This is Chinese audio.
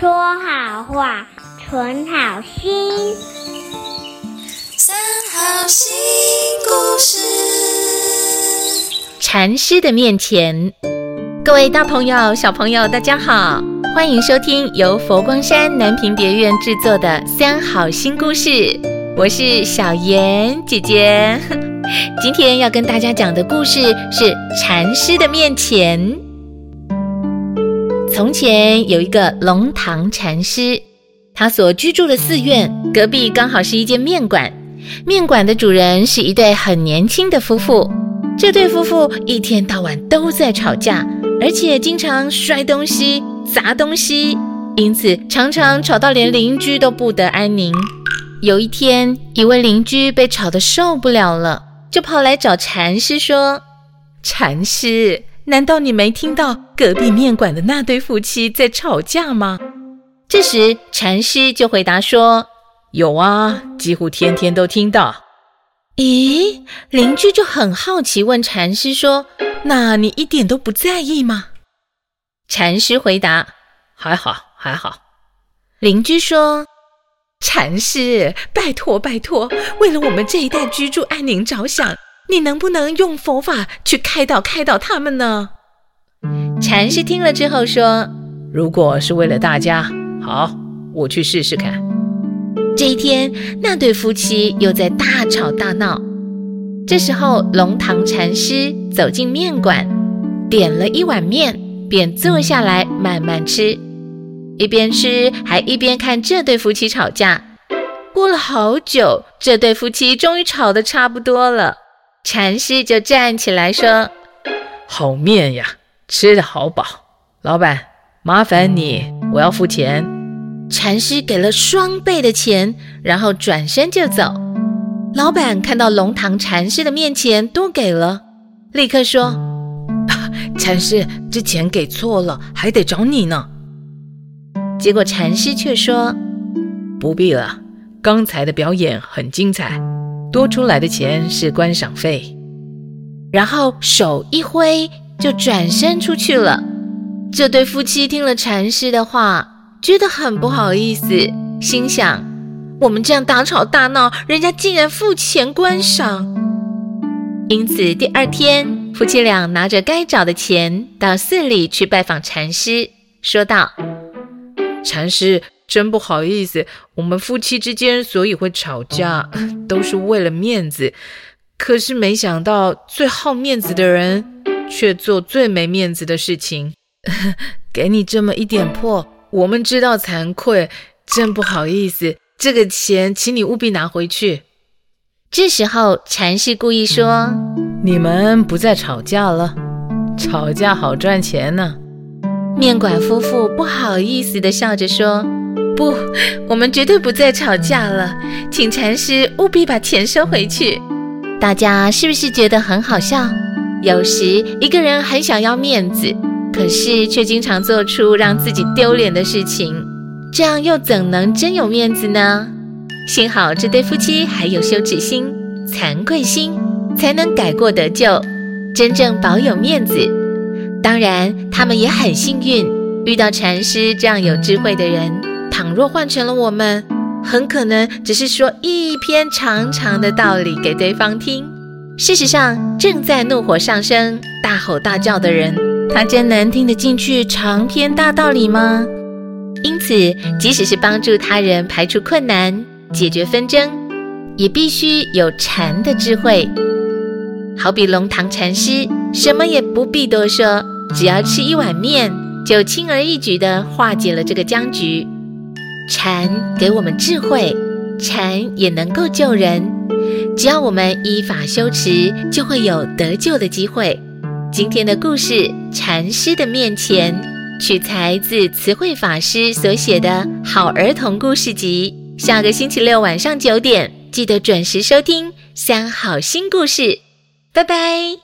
说好话，存好心。三好新故事。禅师的面前，各位大朋友、小朋友，大家好，欢迎收听由佛光山南屏别院制作的《三好新故事》，我是小妍姐姐。今天要跟大家讲的故事是《禅师的面前》。从前有一个龙堂禅师，他所居住的寺院隔壁刚好是一间面馆，面馆的主人是一对很年轻的夫妇。这对夫妇一天到晚都在吵架，而且经常摔东西、砸东西，因此常常吵到连邻居都不得安宁。有一天，一位邻居被吵得受不了了，就跑来找禅师说：“禅师，难道你没听到隔壁面馆的那对夫妻在吵架吗？”这时，禅师就回答说：“有啊，几乎天天都听到。”咦，邻居就很好奇，问禅师说：“那你一点都不在意吗？”禅师回答：“还好，还好。”邻居说：“禅师，拜托拜托，为了我们这一代居住安宁着想，你能不能用佛法去开导开导他们呢？”禅师听了之后说：“如果是为了大家，好，我去试试看。”这一天，那对夫妻又在大吵大闹。这时候，龙堂禅师走进面馆，点了一碗面，便坐下来慢慢吃，一边吃还一边看这对夫妻吵架。过了好久，这对夫妻终于吵得差不多了，禅师就站起来说：“好面呀，吃的好饱。老板，麻烦你，我要付钱。”禅师给了双倍的钱，然后转身就走。老板看到龙堂禅师的面前多给了，立刻说：“ 禅师，这钱给错了，还得找你呢。”结果禅师却说：“不必了，刚才的表演很精彩，多出来的钱是观赏费。”然后手一挥，就转身出去了。这对夫妻听了禅师的话。觉得很不好意思，心想：我们这样大吵大闹，人家竟然付钱观赏。因此，第二天，夫妻俩拿着该找的钱到寺里去拜访禅师，说道：“禅师，真不好意思，我们夫妻之间所以会吵架，都是为了面子。可是没想到，最好面子的人却做最没面子的事情。给你这么一点破。”我们知道惭愧，真不好意思。这个钱，请你务必拿回去。这时候，禅师故意说：“你们不再吵架了，吵架好赚钱呢。”面馆夫妇不好意思地笑着说：“不，我们绝对不再吵架了，请禅师务必把钱收回去。”大家是不是觉得很好笑？有时一个人很想要面子。可是却经常做出让自己丢脸的事情，这样又怎能真有面子呢？幸好这对夫妻还有羞耻心、惭愧心，才能改过得救，真正保有面子。当然，他们也很幸运，遇到禅师这样有智慧的人。若换成了我们，很可能只是说一篇长长的道理给对方听。事实上，正在怒火上升、大吼大叫的人。他真能听得进去长篇大道理吗？因此，即使是帮助他人排除困难、解决纷争，也必须有禅的智慧。好比龙堂禅师，什么也不必多说，只要吃一碗面，就轻而易举地化解了这个僵局。禅给我们智慧，禅也能够救人。只要我们依法修持，就会有得救的机会。今天的故事《禅师的面前》取材自慈惠法师所写的好儿童故事集。下个星期六晚上九点，记得准时收听《三好新故事》。拜拜。